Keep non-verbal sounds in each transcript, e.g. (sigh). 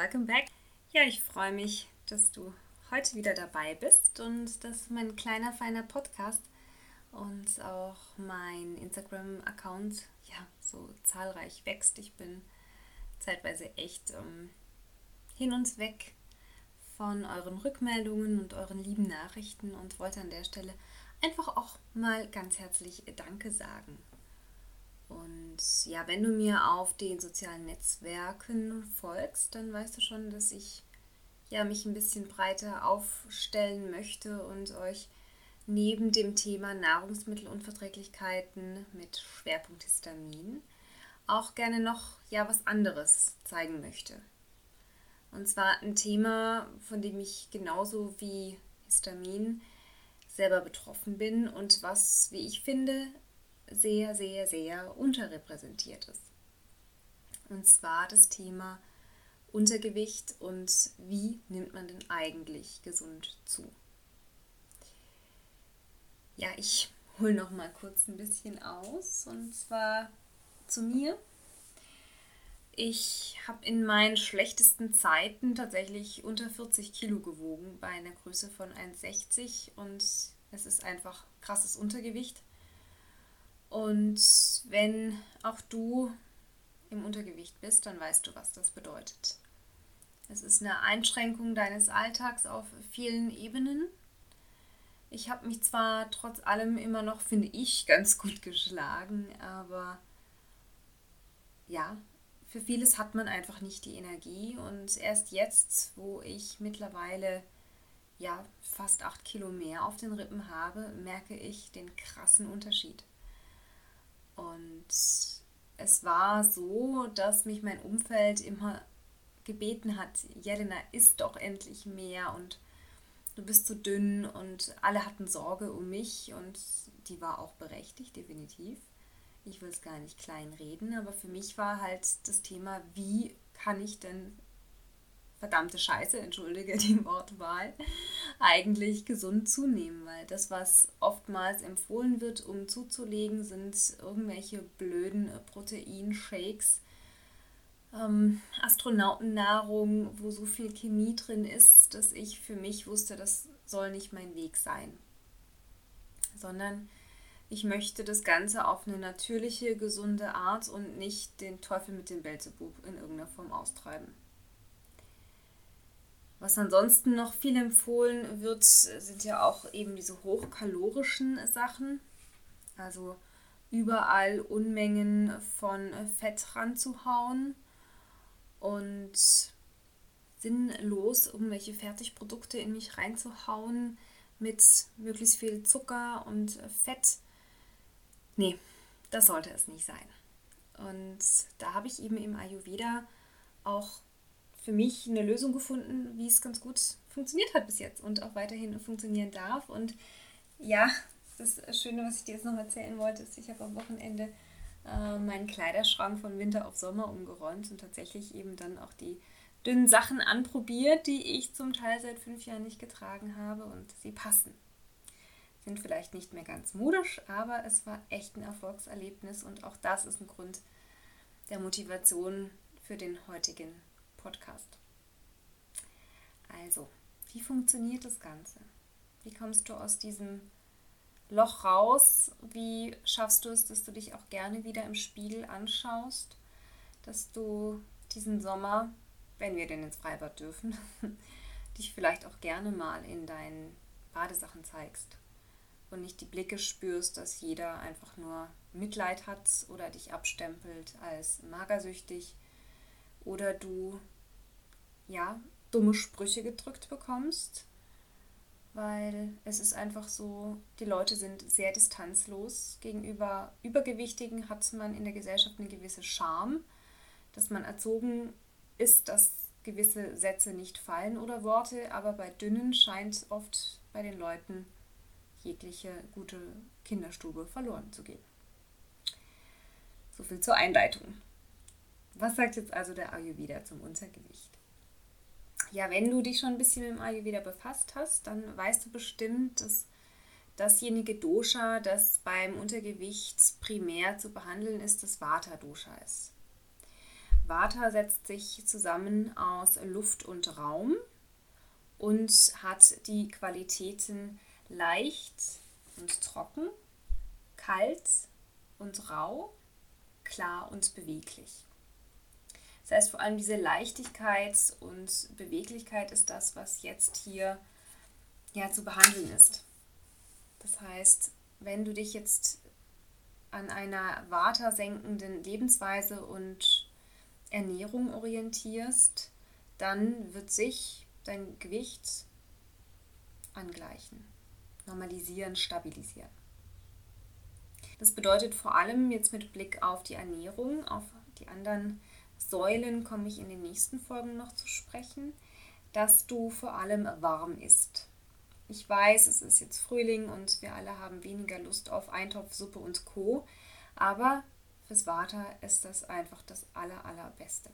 Welcome back. Ja, ich freue mich, dass du heute wieder dabei bist und dass mein kleiner, feiner Podcast und auch mein Instagram-Account ja so zahlreich wächst. Ich bin zeitweise echt ähm, hin und weg von euren Rückmeldungen und euren lieben Nachrichten und wollte an der Stelle einfach auch mal ganz herzlich Danke sagen. Und ja, wenn du mir auf den sozialen Netzwerken folgst, dann weißt du schon, dass ich ja mich ein bisschen breiter aufstellen möchte und euch neben dem Thema Nahrungsmittelunverträglichkeiten mit Schwerpunkt Histamin auch gerne noch ja was anderes zeigen möchte. Und zwar ein Thema, von dem ich genauso wie Histamin selber betroffen bin und was, wie ich finde, sehr, sehr, sehr unterrepräsentiert ist. Und zwar das Thema Untergewicht und wie nimmt man denn eigentlich gesund zu. Ja, ich hole noch mal kurz ein bisschen aus und zwar zu mir. Ich habe in meinen schlechtesten Zeiten tatsächlich unter 40 Kilo gewogen bei einer Größe von 1,60 und es ist einfach krasses Untergewicht. Und wenn auch du im Untergewicht bist, dann weißt du, was das bedeutet. Es ist eine Einschränkung deines Alltags auf vielen Ebenen. Ich habe mich zwar trotz allem immer noch, finde ich, ganz gut geschlagen, aber ja, für vieles hat man einfach nicht die Energie. Und erst jetzt, wo ich mittlerweile ja fast acht Kilo mehr auf den Rippen habe, merke ich den krassen Unterschied. Und es war so, dass mich mein Umfeld immer gebeten hat, Jelena, isst doch endlich mehr und du bist zu so dünn und alle hatten Sorge um mich und die war auch berechtigt, definitiv. Ich will es gar nicht klein reden, aber für mich war halt das Thema, wie kann ich denn verdammte Scheiße, entschuldige die Wortwahl, eigentlich gesund zunehmen, weil das, was oftmals empfohlen wird, um zuzulegen, sind irgendwelche blöden Proteinshakes, ähm, Astronautennahrung, wo so viel Chemie drin ist, dass ich für mich wusste, das soll nicht mein Weg sein, sondern ich möchte das Ganze auf eine natürliche, gesunde Art und nicht den Teufel mit dem Belzebub in irgendeiner Form austreiben. Was ansonsten noch viel empfohlen wird, sind ja auch eben diese hochkalorischen Sachen. Also überall Unmengen von Fett ranzuhauen und sinnlos irgendwelche Fertigprodukte in mich reinzuhauen mit möglichst viel Zucker und Fett. Nee, das sollte es nicht sein. Und da habe ich eben im Ayurveda auch für mich eine Lösung gefunden, wie es ganz gut funktioniert hat bis jetzt und auch weiterhin funktionieren darf. Und ja, das Schöne, was ich dir jetzt noch erzählen wollte, ist, ich habe am Wochenende äh, meinen Kleiderschrank von Winter auf Sommer umgeräumt und tatsächlich eben dann auch die dünnen Sachen anprobiert, die ich zum Teil seit fünf Jahren nicht getragen habe und sie passen. Sind vielleicht nicht mehr ganz modisch, aber es war echt ein Erfolgserlebnis und auch das ist ein Grund der Motivation für den heutigen Podcast. Also, wie funktioniert das Ganze? Wie kommst du aus diesem Loch raus? Wie schaffst du es, dass du dich auch gerne wieder im Spiegel anschaust? Dass du diesen Sommer, wenn wir denn ins Freibad dürfen, (laughs) dich vielleicht auch gerne mal in deinen Badesachen zeigst und nicht die Blicke spürst, dass jeder einfach nur Mitleid hat oder dich abstempelt als magersüchtig oder du ja dumme Sprüche gedrückt bekommst, weil es ist einfach so, die Leute sind sehr distanzlos gegenüber Übergewichtigen hat man in der Gesellschaft eine gewisse Scham, dass man erzogen ist, dass gewisse Sätze nicht fallen oder Worte, aber bei dünnen scheint oft bei den Leuten jegliche gute Kinderstube verloren zu gehen. So viel zur Einleitung. Was sagt jetzt also der Ayurveda zum Untergewicht? Ja, wenn du dich schon ein bisschen mit dem Ayurveda befasst hast, dann weißt du bestimmt, dass dasjenige Dosha, das beim Untergewicht primär zu behandeln ist, das Vata-Dosha ist. Vata setzt sich zusammen aus Luft und Raum und hat die Qualitäten leicht und trocken, kalt und rau, klar und beweglich. Das heißt, vor allem diese Leichtigkeit und Beweglichkeit ist das, was jetzt hier ja, zu behandeln ist. Das heißt, wenn du dich jetzt an einer watersenkenden Lebensweise und Ernährung orientierst, dann wird sich dein Gewicht angleichen, normalisieren, stabilisieren. Das bedeutet vor allem jetzt mit Blick auf die Ernährung, auf die anderen Säulen komme ich in den nächsten Folgen noch zu sprechen, dass du vor allem warm isst. Ich weiß, es ist jetzt Frühling und wir alle haben weniger Lust auf Eintopfsuppe und Co. Aber fürs Vata ist das einfach das aller, allerbeste.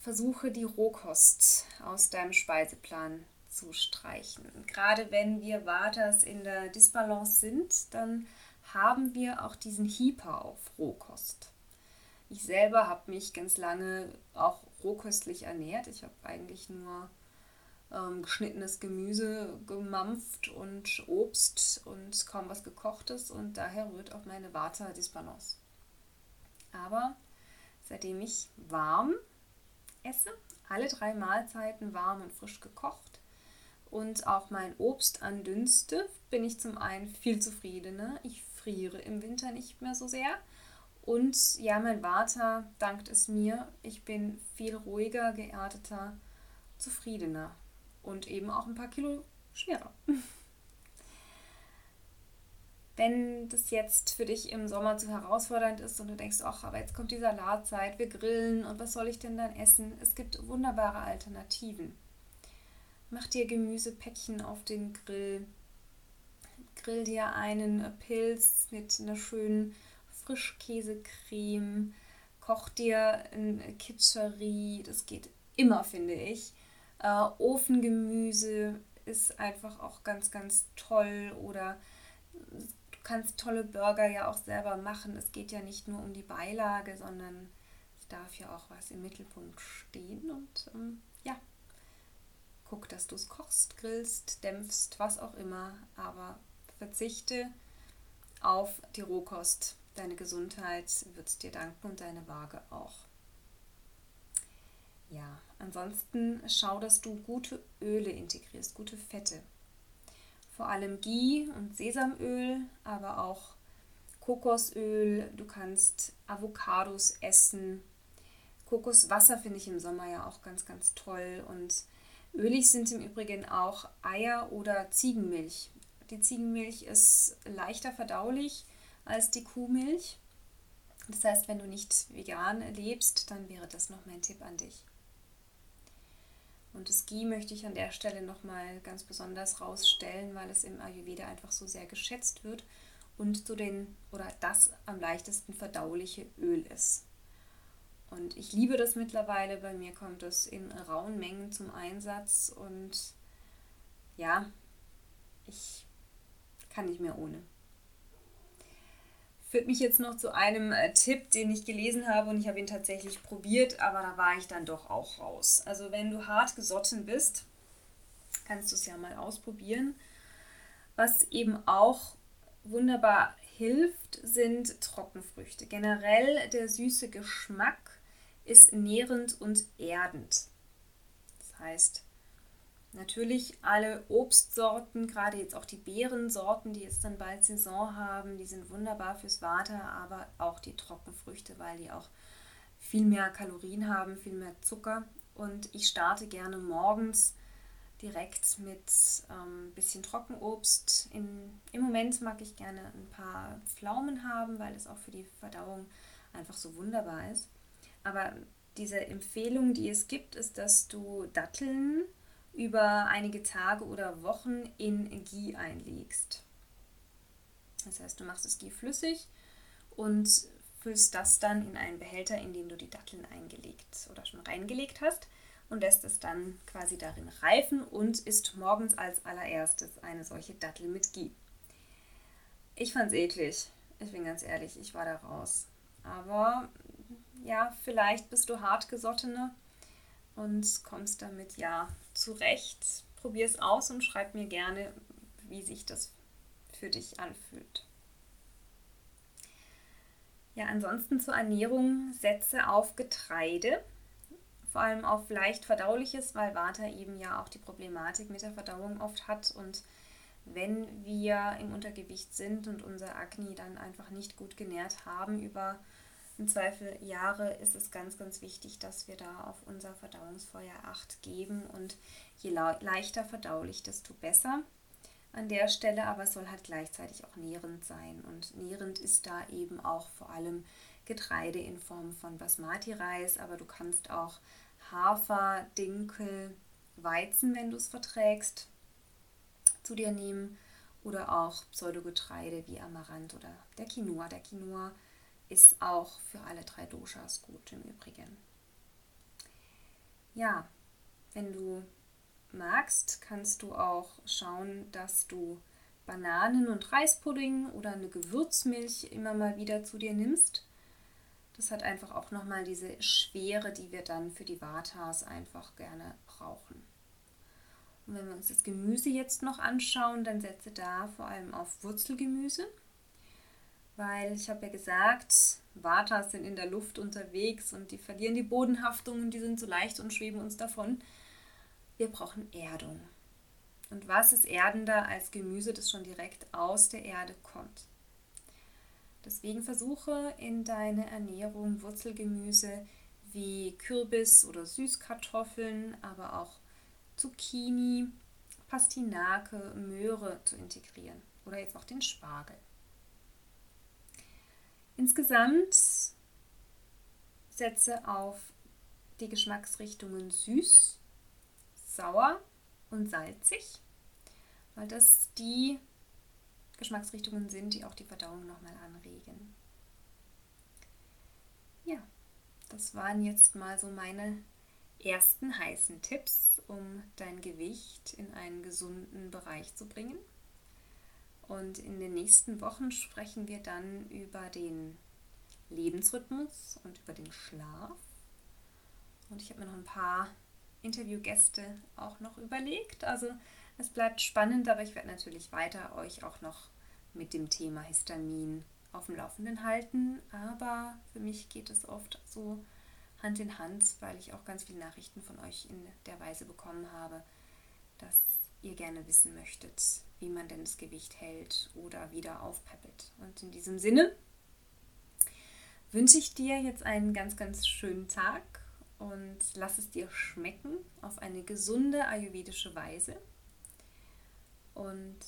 Versuche die Rohkost aus deinem Speiseplan zu streichen. Gerade wenn wir Vatas in der Disbalance sind, dann haben wir auch diesen Hyper auf Rohkost. Ich selber habe mich ganz lange auch rohköstlich ernährt. Ich habe eigentlich nur ähm, geschnittenes Gemüse gemampft und Obst und kaum was gekochtes und daher rührt auch meine Vata Disbalance. Aber seitdem ich warm esse, alle drei Mahlzeiten warm und frisch gekocht und auch mein Obst andünste, bin ich zum einen viel zufriedener. Ich friere im Winter nicht mehr so sehr. Und ja, mein Vata dankt es mir. Ich bin viel ruhiger, geerdeter, zufriedener und eben auch ein paar Kilo schwerer. (laughs) Wenn das jetzt für dich im Sommer zu herausfordernd ist und du denkst, ach, aber jetzt kommt die Salatzeit, wir grillen und was soll ich denn dann essen? Es gibt wunderbare Alternativen. Mach dir Gemüsepäckchen auf den Grill. Grill dir einen Pilz mit einer schönen Frischkäsecreme. Koch dir ein Kitscherie. Das geht immer, finde ich. Äh, Ofengemüse ist einfach auch ganz, ganz toll. Oder du kannst tolle Burger ja auch selber machen. Es geht ja nicht nur um die Beilage, sondern es darf ja auch was im Mittelpunkt stehen. Und ähm, ja, guck, dass du es kochst, grillst, dämpfst, was auch immer. Aber verzichte auf die Rohkost. Deine Gesundheit wird dir danken und deine Waage auch. Ja, ansonsten schau, dass du gute Öle integrierst, gute Fette. Vor allem Ghee und Sesamöl, aber auch Kokosöl. Du kannst Avocados essen. Kokoswasser finde ich im Sommer ja auch ganz, ganz toll. Und ölig sind im Übrigen auch Eier oder Ziegenmilch. Die Ziegenmilch ist leichter verdaulich als die Kuhmilch. Das heißt, wenn du nicht vegan lebst, dann wäre das noch mein Tipp an dich. Und das Ghee möchte ich an der Stelle nochmal ganz besonders rausstellen, weil es im Ayurveda einfach so sehr geschätzt wird und so den oder das am leichtesten verdauliche Öl ist. Und ich liebe das mittlerweile, bei mir kommt es in rauen Mengen zum Einsatz und ja, ich kann nicht mehr ohne führt mich jetzt noch zu einem äh, Tipp, den ich gelesen habe und ich habe ihn tatsächlich probiert, aber da war ich dann doch auch raus. Also wenn du hart gesotten bist, kannst du es ja mal ausprobieren. Was eben auch wunderbar hilft, sind Trockenfrüchte. Generell der süße Geschmack ist nährend und erdend. Das heißt, Natürlich alle Obstsorten, gerade jetzt auch die Beerensorten, die jetzt dann bald Saison haben, die sind wunderbar fürs Water, aber auch die Trockenfrüchte, weil die auch viel mehr Kalorien haben, viel mehr Zucker. Und ich starte gerne morgens direkt mit ein ähm, bisschen Trockenobst. In, Im Moment mag ich gerne ein paar Pflaumen haben, weil es auch für die Verdauung einfach so wunderbar ist. Aber diese Empfehlung, die es gibt, ist, dass du Datteln über einige Tage oder Wochen in Ghee einlegst. Das heißt, du machst das Ghee flüssig und füllst das dann in einen Behälter, in den du die Datteln eingelegt oder schon reingelegt hast und lässt es dann quasi darin reifen und isst morgens als allererstes eine solche Dattel mit Ghee. Ich fand's eklig. Ich bin ganz ehrlich, ich war da raus. Aber ja, vielleicht bist du hartgesottene und kommst damit ja zurecht. Probier es aus und schreib mir gerne, wie sich das für dich anfühlt. Ja, ansonsten zur Ernährung setze auf Getreide, vor allem auf leicht verdauliches, weil Vata eben ja auch die Problematik mit der Verdauung oft hat und wenn wir im Untergewicht sind und unser Akne dann einfach nicht gut genährt haben über im Zweifel Jahre, ist es ganz, ganz wichtig, dass wir da auf unser Verdauungsfeuer Acht geben und je leichter verdaulich, desto besser an der Stelle, aber es soll halt gleichzeitig auch nährend sein. Und nährend ist da eben auch vor allem Getreide in Form von Basmati-Reis, aber du kannst auch Hafer, Dinkel, Weizen, wenn du es verträgst, zu dir nehmen oder auch Pseudogetreide wie Amaranth oder der Quinoa. Der Quinoa ist auch für alle drei Doshas gut im Übrigen. Ja, wenn du magst, kannst du auch schauen, dass du Bananen- und Reispudding oder eine Gewürzmilch immer mal wieder zu dir nimmst. Das hat einfach auch nochmal diese Schwere, die wir dann für die Vatas einfach gerne brauchen. Und wenn wir uns das Gemüse jetzt noch anschauen, dann setze da vor allem auf Wurzelgemüse, weil ich habe ja gesagt, Vatas sind in der Luft unterwegs und die verlieren die Bodenhaftung und die sind so leicht und schweben uns davon wir brauchen Erdung. Und was ist erdender als Gemüse, das schon direkt aus der Erde kommt? Deswegen versuche in deine Ernährung Wurzelgemüse wie Kürbis oder Süßkartoffeln, aber auch Zucchini, Pastinake, Möhre zu integrieren oder jetzt auch den Spargel. Insgesamt setze auf die Geschmacksrichtungen süß, sauer und salzig, weil das die Geschmacksrichtungen sind, die auch die Verdauung nochmal anregen. Ja, das waren jetzt mal so meine ersten heißen Tipps, um dein Gewicht in einen gesunden Bereich zu bringen. Und in den nächsten Wochen sprechen wir dann über den Lebensrhythmus und über den Schlaf. Und ich habe mir noch ein paar Interviewgäste auch noch überlegt. Also es bleibt spannend, aber ich werde natürlich weiter euch auch noch mit dem Thema Histamin auf dem Laufenden halten. Aber für mich geht es oft so Hand in Hand, weil ich auch ganz viele Nachrichten von euch in der Weise bekommen habe, dass ihr gerne wissen möchtet, wie man denn das Gewicht hält oder wieder aufpeppelt. Und in diesem Sinne wünsche ich dir jetzt einen ganz, ganz schönen Tag und lass es dir schmecken auf eine gesunde ayurvedische Weise. Und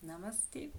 Namaste.